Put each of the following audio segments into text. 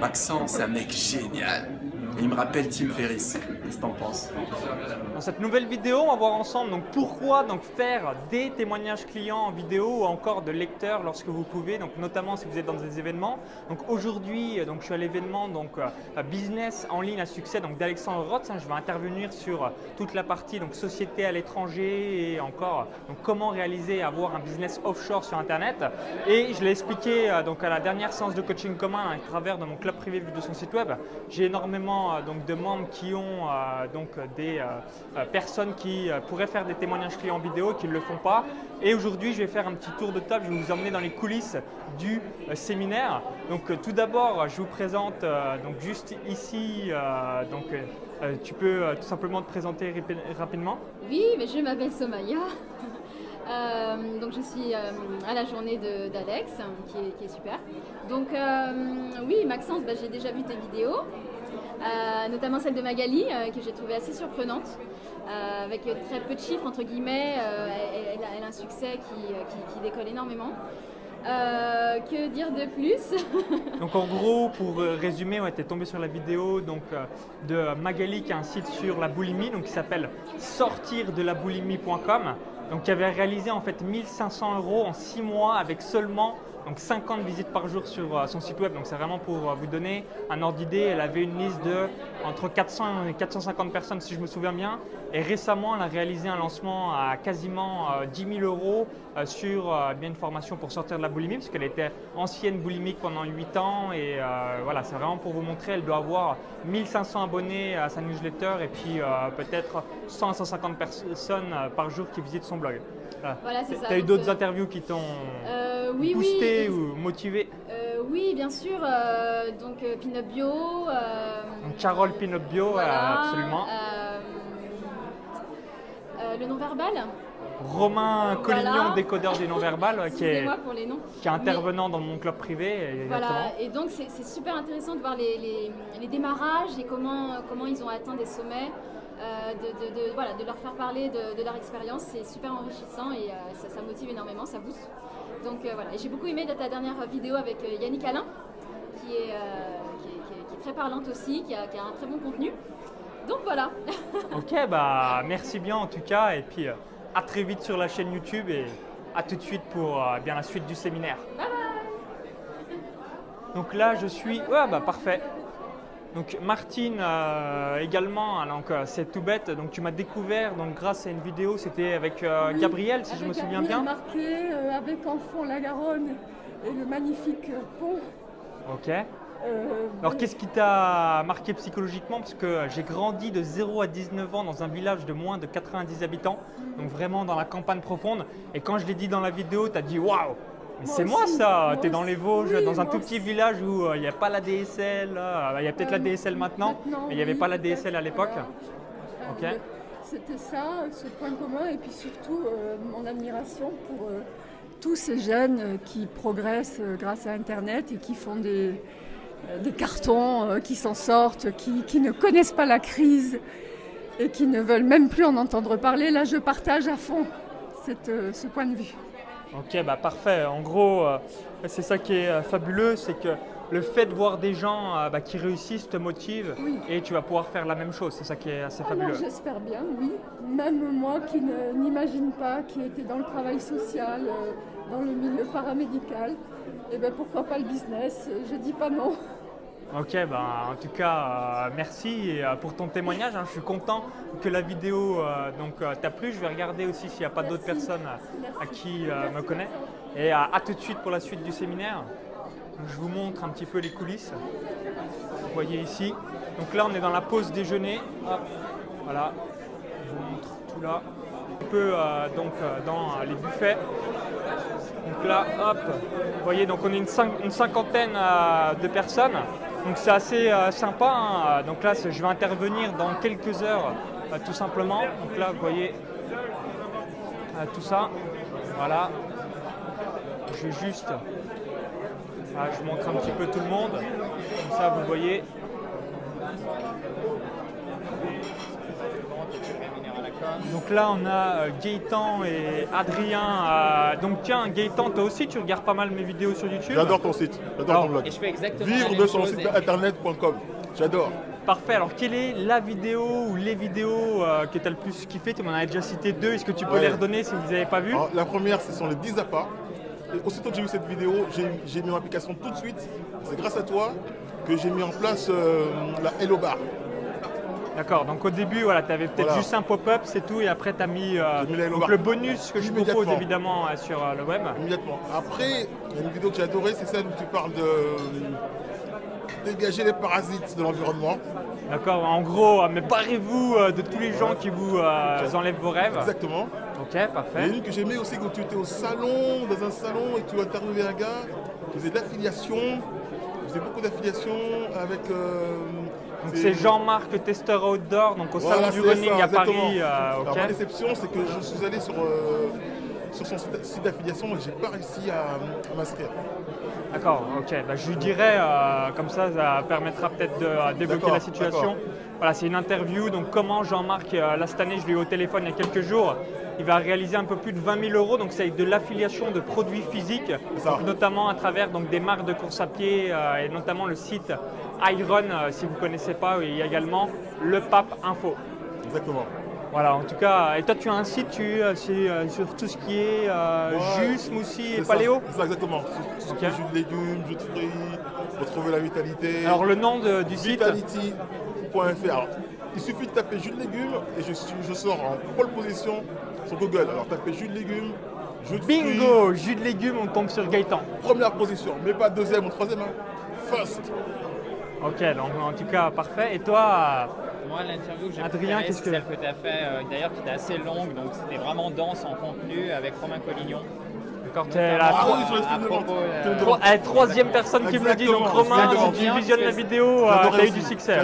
Maxence, c'est un mec génial. Il me rappelle Tim Ferriss. Qu'est-ce que t'en penses Dans cette nouvelle vidéo, on va voir ensemble donc pourquoi donc faire des témoignages clients en vidéo ou encore de lecteurs lorsque vous pouvez, donc notamment si vous êtes dans des événements. Donc aujourd'hui, donc je suis à l'événement donc euh, business en ligne à succès donc d'Alexandre Rotz. Hein. je vais intervenir sur toute la partie donc société à l'étranger et encore comment réaliser avoir un business offshore sur internet. Et je l'ai expliqué euh, donc à la dernière séance de coaching commun à travers de mon club privé de son site web. J'ai énormément euh, donc, de membres qui ont euh, donc, des euh, personnes qui pourraient faire des témoignages clients vidéo qui ne le font pas. Et aujourd'hui, je vais faire un petit tour de table, je vais vous emmener dans les coulisses du séminaire. Donc tout d'abord, je vous présente donc, juste ici, donc, tu peux tout simplement te présenter rapidement Oui, mais je m'appelle Somaya. donc je suis à la journée d'Alex, qui, est super. Donc oui, Maxence, bah, j'ai déjà vu tes vidéos. Euh, notamment celle de Magali, euh, que j'ai trouvée assez surprenante. Euh, avec très peu de chiffres, entre guillemets, elle, a, un succès qui, décolle énormément. que dire de plus Donc en gros, pour résumer, on était tombé sur la vidéo de Magali qui a un site sur la boulimie donc, qui s'appelle sortirdelaboulimie.com donc qui avait réalisé en fait 1500 euros en 6 mois avec seulement donc 50 visites par jour sur euh, son site web. Donc c'est vraiment pour euh, vous donner un ordre d'idée. Elle avait une liste de entre 400 et 450 personnes si je me souviens bien. Et récemment, elle a réalisé un lancement à quasiment 10 euh, 000 euros sur bien une formation pour sortir de la boulimie, parce qu'elle était ancienne boulimique pendant 8 ans. Et voilà, c'est vraiment pour vous montrer, elle doit avoir 1500 abonnés à sa newsletter et puis peut-être 100 à 150 personnes par jour qui visitent son blog. Voilà, c'est ça. Tu as eu d'autres interviews qui t'ont oui, boosté ou motivé euh, Oui, bien sûr. Euh, donc euh, Pinot Bio. donc Carole Pinot Bio, absolument. le non-verbal Romain Collignon, décodeur des non-verbal, qui, est, qui est intervenant dans mon club privé. Voilà, et donc c'est super intéressant de voir les, les, démarrages et comment, comment ils ont atteint des sommets. de, de, voilà, de leur faire parler de, leur expérience, c'est super enrichissant et ça, ça, motive énormément, ça booste. Donc euh, voilà, j'ai beaucoup aimé ta dernière vidéo avec euh, Yannick Alain, qui est, euh, qui, est, très parlante aussi, qui a, un très bon contenu. Donc voilà. ok, bah merci bien en tout cas, et puis à très vite sur la chaîne YouTube et à tout de suite pour bien la suite du séminaire. Bye bye. Donc là, je suis. Ouais, bah parfait. Donc Martine euh, également, hein, donc euh, c'est tout bête. Donc tu m'as découvert donc grâce à une vidéo, c'était avec euh, Gabriel si je me souviens bien. marqué avec en fond la Garonne et le magnifique pont. Ok. Alors qu'est-ce qui t'a marqué psychologiquement? Parce que j'ai grandi de 0 à 19 ans dans un village de moins de 90 habitants, donc vraiment dans la campagne profonde. Et quand je l'ai dit dans la vidéo, tu as dit waouh c'est moi ça, tu es dans les Vosges, dans un tout petit village où euh, il n'y a pas la DSL, il y a peut-être la euh, DSL maintenant, mais il n'y avait pas la DSL à l'époque. C'était ça, ce point commun, et puis surtout euh, mon admiration pour tous ces jeunes qui progressent grâce à Internet et qui font des, des cartons, qui s'en sortent, qui, ne connaissent pas la crise et qui ne veulent même plus en entendre parler. Là, je partage à fond ce point de vue. Ok, bah parfait. En gros, euh, c'est ça qui est euh, fabuleux, c'est que le fait de voir des gens euh, bah, qui réussissent te motive et tu vas pouvoir faire la même chose. C'est ça qui est assez fabuleux. J'espère bien, oui. Même moi qui n'imagine pas, qui était dans le travail social, dans le milieu paramédical, et eh ben pourquoi pas le business? Je dis pas non. Ok, ben, en tout cas, euh, merci euh, pour ton témoignage. Hein. Je suis content que la vidéo euh, donc t'a plu. Je vais regarder aussi s'il n'y a pas d'autres personnes à qui me connaît. Et à, tout de suite pour la suite du séminaire. je vous montre un petit peu les coulisses. Vous voyez ici. Donc là, on est dans la pause déjeuner. voilà. Je vous montre tout là. Un peu donc dans les buffets. Donc là, hop, vous voyez, donc on est une cinquantaine de personnes. Donc c'est assez euh, sympa. Hein. Donc là, je vais intervenir dans quelques heures, euh, tout simplement. Donc là, vous voyez euh, tout ça. Voilà. Je vais juste. je montre un petit peu tout le monde. Comme ça, vous voyez. Donc là, on a euh, Gaëtan et Adrien. euh, donc tiens, Gaëtan, toi aussi, tu regardes pas mal mes vidéos sur YouTube J'adore ton site, j'adore ton blog. Et je fais exactement Vivre de son site et- internet.com. J'adore. Parfait. Alors, quelle est la vidéo ou les vidéos euh, que tu as le plus kiffé? Tu m'en as déjà cité deux. Est-ce que tu peux Ouais. les redonner si vous n'avez pas vu Alors, la première, ce sont les 10 appâts. Et aussitôt que j'ai vu cette vidéo, j'ai j'ai mis en application tout de suite. C'est grâce à toi que j'ai mis en place euh, la Hello Bar. D'accord. Donc au début, voilà, tu avais peut-être Voilà. juste un pop-up, c'est tout. Et après, tu as mis, euh, mis donc, le bonus que je propose évidemment euh, sur euh, le web. Immédiatement. Après, il y a une vidéo que j'ai adorée, c'est celle où tu parles de dégager les parasites de l'environnement. D'accord. En gros, mais barrez-vous de tous les gens qui vous euh, enlèvent vos rêves. Exactement. Ok, Il y a parfait. une que j'aimais aussi quand tu étais au salon, dans un salon, et tu as interviewé un gars qui faisait de l'affiliation. Il faisait beaucoup d'affiliation avec. euh, Donc c'est Jean-Marc, testeur outdoor, donc au Voilà, salon du running ça, à Paris. euh, Alors, ma déception, c'est que je suis allé sur, euh, sur son site, d'affiliation et j'ai pas réussi à, à m'inscrire. D'accord, ok. Bah, je lui dirais, euh, comme ça, ça permettra peut-être de euh, débloquer la situation. Voilà, c'est une interview. Donc, comment Jean-Marc, euh, là cette année, je l'ai eu au téléphone il y a quelques jours, il va réaliser un peu plus de 20 000 euros. Donc, c'est avec de l'affiliation de produits physiques, donc, notamment à travers donc, des marques de course à pied euh, et notamment le site iRun, euh, si vous ne connaissez pas. Il y a également le Pape Info. Exactement. Voilà, en tout cas, et toi tu as un site tu, euh, euh, sur tout ce qui est euh, Ouais, jus, smoothie et ça, paléo ça, exactement. Jus de légumes, jus de fruits, retrouver la vitalité. Alors le nom de- du site Vitality.fr. Il suffit de taper jus de légumes et je, suis, je sors en pole position sur Google. Alors tapez jus de légumes, jus de fruits, Bingo Jus de légumes, on tombe sur Gaëtan. première position, mais pas deuxième ou troisième. Hein. First. Ok, donc en tout cas, parfait. Et toi, Moi, l'interview que j'ai Adrien, qu'est-ce c'est que- celle que tu as fait, euh, d'ailleurs, qui était assez longue, donc c'était vraiment dense en contenu avec Romain Collignon. quand tu es la Ah euh, tro- vente. eh, troisième personne qui me le dit, donc. Romain, si tu visionnes la vidéo, euh, J'adorais t'as eu du succès.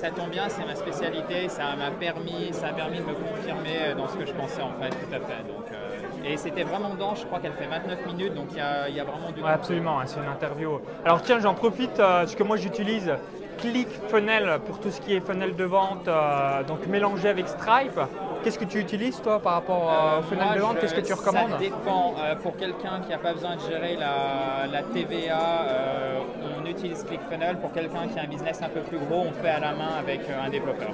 Ça tombe bien, c'est ma spécialité, ça m'a permis, ça a permis de me confirmer dans ce que je pensais en fait, tout à fait. Donc, euh, et c'était vraiment dense, je crois qu'elle fait 29 minutes, donc il y a, il y a vraiment du Ouais, absolument, hein, c'est une interview. Alors tiens, j'en profite, euh, parce que moi j'utilise ClickFunnels pour tout ce qui est funnel de vente, euh, donc mélangé avec Stripe. Qu'est-ce que tu utilises toi par rapport euh, au funnel Moi, de vente? Qu'est-ce que tu recommandes? Ça dépend. Euh, pour quelqu'un qui n'a pas besoin de gérer la, la TVA, euh, utilise ClickFunnels. Pour quelqu'un qui a un business un peu plus gros, on fait à la main avec euh, un développeur.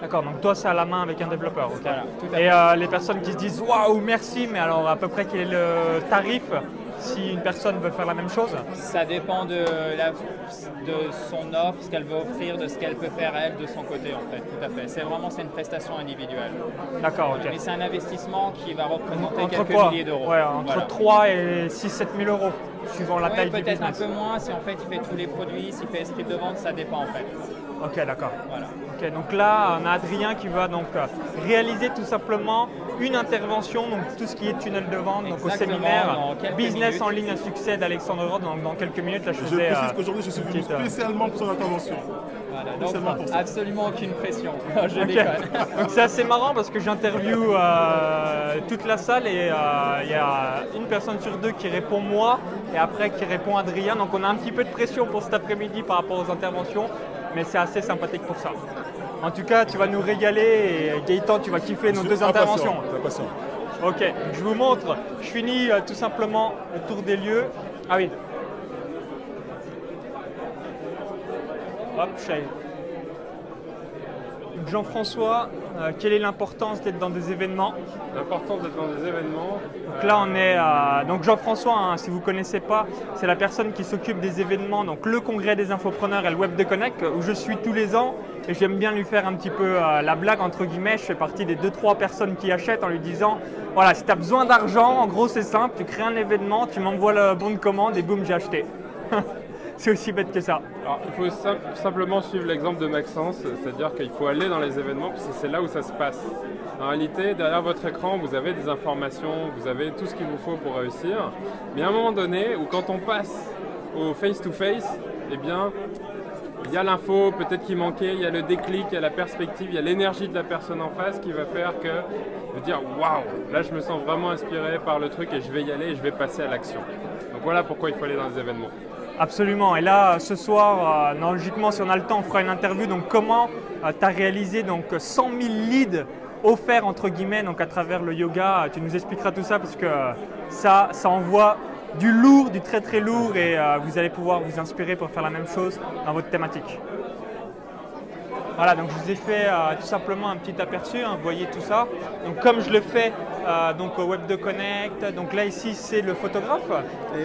D'accord, donc toi c'est à la main avec un développeur. ok. Voilà, tout à Et euh, les personnes qui se disent waouh, merci, mais alors à peu près quel est le tarif si une personne veut faire la même chose? Ça dépend de, la, de son offre, ce qu'elle veut offrir, de ce qu'elle peut faire elle de son côté en fait. Tout à fait. C'est vraiment c'est une prestation individuelle. D'accord, ok. Mais c'est un investissement qui va représenter Entre quelques quoi? milliers d'euros. Ouais, entre Voilà. 3 et 6 7 000 euros, suivant la Ouais, taille du peut-être un business. peu moins si en fait il fait tous les produits, s'il fait script de vente, ça dépend en fait. Ok, d'accord. Voilà. Ok, donc là, on a Adrien qui va donc euh, réaliser tout simplement une intervention, donc tout ce qui est tunnel de vente, donc au séminaire Business minutes. en ligne à succès d'Alexandre Rode. Donc dans quelques minutes, là, je Je faisais. précise euh, qu'aujourd'hui, je suis venu euh, spécialement pour son intervention. Voilà, Spécialement pour donc ça. absolument aucune pression. Je Ok. déconne. Donc c'est assez marrant parce que j'interviewe euh, toute la salle et euh, il y a une personne sur deux qui répond moi et après qui répond Adrien. Donc on a un petit peu de pression pour cet après-midi par rapport aux interventions, mais c'est assez sympathique pour ça. En tout cas, tu vas nous régaler et Gaëtan, tu vas kiffer nos deux interventions. Ok, je vous montre. Je finis euh, tout simplement le tour des lieux. Ah oui. Hop, Jean-François, euh, quelle est l'importance d'être dans des événements L'importance d'être dans des événements. Donc là, on est. Donc Jean-François, hein, si vous ne connaissez pas, c'est la personne qui s'occupe des événements, donc le congrès des infopreneurs et le Web de Connect, où je suis tous les ans. Et j'aime bien lui faire un petit peu euh, la blague, entre guillemets. Je fais partie des 2-3 personnes qui achètent en lui disant voilà, si tu as besoin d'argent, en gros, c'est simple, tu crées un événement, tu m'envoies le bon de commande et boum, j'ai acheté. c'est aussi bête que ça. Alors, il faut sim- simplement suivre l'exemple de Maxence, c'est-à-dire qu'il faut aller dans les événements parce que c'est là où ça se passe. En réalité, derrière votre écran, vous avez des informations, vous avez tout ce qu'il vous faut pour réussir. Mais à un moment donné, où quand on passe au face-to-face, eh bien, il y a l'info, peut-être qu'il manquait, il y a le déclic, il y a la perspective, il y a l'énergie de la personne en face qui va faire que vous dire waouh, là je me sens vraiment inspiré par le truc et je vais y aller et je vais passer à l'action. Donc voilà pourquoi il faut aller dans les événements. Absolument. Et là, ce soir, euh, logiquement, si on a le temps, on fera une interview. Donc, comment tu as réalisé donc, 100 000 leads offerts, entre guillemets, donc, à travers le yoga? Tu nous expliqueras tout ça parce que ça, ça envoie du lourd, du très très lourd et vous allez pouvoir vous inspirer pour faire la même chose dans votre thématique. Voilà, donc je vous ai fait euh, tout simplement un petit aperçu, hein, vous voyez tout ça. Donc comme je le fais euh, donc au Web de Connect, donc là ici c'est le photographe. Eh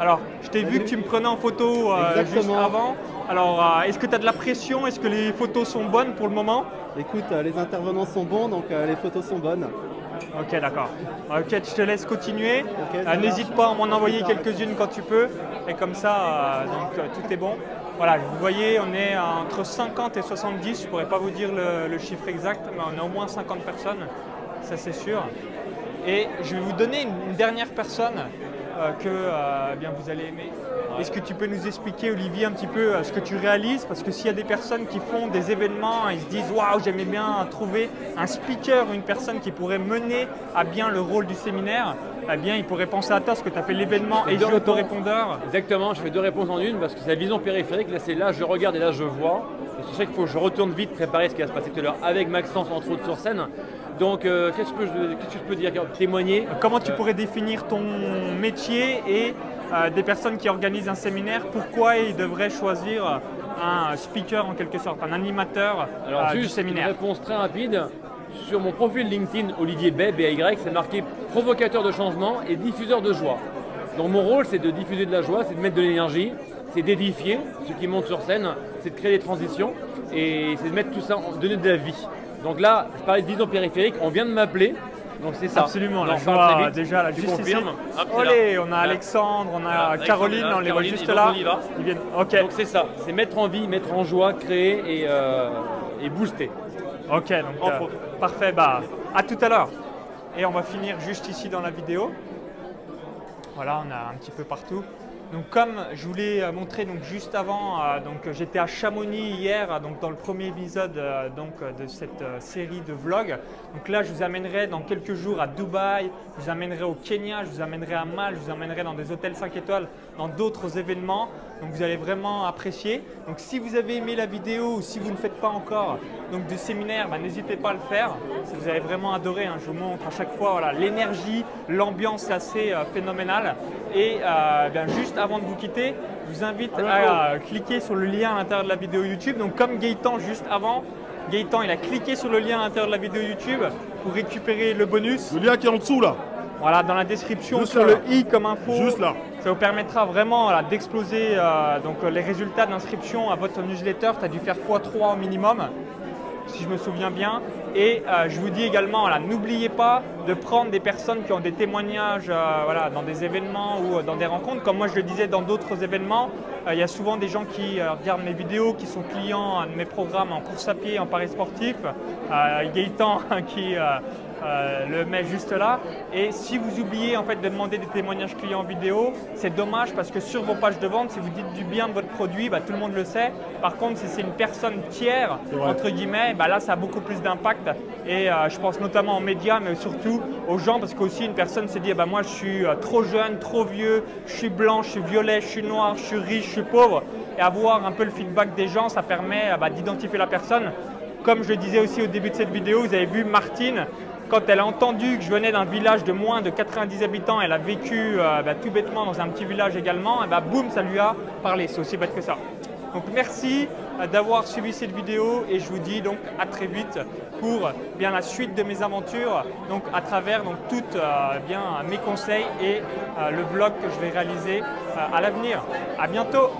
Alors, je t'ai vu que tu me prenais en photo euh, juste avant. Alors, est-ce que tu as de la pression? Est-ce que les photos sont bonnes pour le moment? Écoute, les intervenants sont bons, donc les photos sont bonnes. Ok, d'accord. Ok, je te laisse continuer. N'hésite pas à m'en envoyer quelques-unes quand tu peux. Et comme ça, donc, tout est bon. Voilà, vous voyez, on est entre 50 et 70, je ne pourrais pas vous dire le, chiffre exact, mais on a au moins 50 personnes, ça c'est sûr. Et je vais vous donner une, dernière personne euh, que euh, bien vous allez aimer. Est-ce que tu peux nous expliquer, Olivier, un petit peu euh, ce que tu réalises? Parce que s'il y a des personnes qui font des événements, ils se disent Waouh, j'aimais bien trouver un speaker ou une personne qui pourrait mener à bien le rôle du séminaire eh bien, il pourrait penser à toi parce que tu as fait l'événement et deux autorépondeur. Exactement, je fais deux réponses en une parce que c'est la vision périphérique. Là, c'est là, je regarde et là, je vois. C'est sais qu'il faut que je retourne vite préparer ce qui va se passer tout à l'heure avec Maxence, entre autres, sur scène. Donc, euh, qu'est-ce que, je, peux dire Témoigner? Comment tu pourrais définir ton métier et euh, des personnes qui organisent un séminaire? Pourquoi ils devraient choisir un speaker en quelque sorte, un animateur Alors, euh, juste du séminaire? Une réponse très rapide. Sur mon profil LinkedIn, Olivier Bay, BAY, c'est marqué provocateur de changement et diffuseur de joie. Donc mon rôle, c'est de diffuser de la joie, c'est de mettre de l'énergie, c'est d'édifier ceux qui montent sur scène, c'est de créer des transitions et c'est de mettre tout ça, donner de la vie. Donc là, je parlais de vision périphérique, on vient de m'appeler, donc c'est ça. Absolument, la joie déjà là, juste ici. Allez, on a Alexandre, on a Caroline, on les voit juste là. Ils viennent. Donc c'est ça, c'est mettre en vie, mettre en joie, créer et, euh, et booster. Ok, donc euh, parfait, bah à tout à l'heure. Et on va finir juste ici dans la vidéo. Voilà, on a un petit peu partout. Donc comme je vous l'ai euh, montré donc juste avant, euh, j'étais à Chamonix hier, donc dans le premier épisode euh, donc de cette série de vlogs. Donc là, je vous amènerai dans quelques jours à Dubaï, je vous amènerai au Kenya, je vous amènerai à Mal, je vous amènerai dans des hôtels 5 étoiles, dans d'autres événements. Donc vous allez vraiment apprécier. Donc si vous avez aimé la vidéo ou si vous ne faites pas encore donc de séminaire, bah, n'hésitez pas à le faire. Vous allez vraiment adorer. Hein. Je vous montre à chaque fois voilà l'énergie, l'ambiance assez phénoménale. Et bien juste avant de vous quitter, je vous invite à cliquer sur le lien à l'intérieur de la vidéo YouTube. Donc comme Gaëtan juste avant, Gaëtan il a cliqué sur le lien à l'intérieur de la vidéo YouTube pour récupérer le bonus. Le lien qui est en dessous là. Voilà, dans la description sur le i comme info. Juste là. Ça vous permettra vraiment d'exploser euh, donc les résultats d'inscription à votre newsletter. Tu as dû faire x3 au minimum si je me souviens bien. Et euh, je vous dis également, n'oubliez pas de prendre des personnes qui ont des témoignages euh, dans des événements ou euh, dans des rencontres. Comme moi je le disais dans d'autres événements, il y a souvent des gens qui regardent mes vidéos, qui sont clients de mes programmes en course à pied, en paris sportif. Gaëtan qui euh, le met juste là. Et si vous oubliez en fait de demander des témoignages clients vidéo, c'est dommage parce que sur vos pages de vente, si vous dites du bien de votre produit, bah, tout le monde le sait. Par contre, si c'est une personne tiers, entre guillemets, bah, là ça a beaucoup plus d'impact. Et euh, je pense notamment aux médias, mais surtout aux gens, parce qu'aussi une personne s'est dit, bah, moi je suis euh, trop jeune, trop vieux, je suis blanc, je suis violet, je suis noir, je suis riche, je suis pauvre. Et avoir un peu le feedback des gens, ça permet bah, d'identifier la personne. Comme je le disais aussi au début de cette vidéo, vous avez vu Martine, quand elle a entendu que je venais d'un village de moins de 90 habitants, elle a vécu euh, bah, tout bêtement dans un petit village également, et bah, boum, ça lui a parlé. C'est aussi bête que ça. Donc merci euh, d'avoir suivi cette vidéo et je vous dis donc à très vite pour bien la suite de mes aventures, donc à travers donc toutes euh, bien mes conseils et le vlog que je vais réaliser à l'avenir. À bientôt.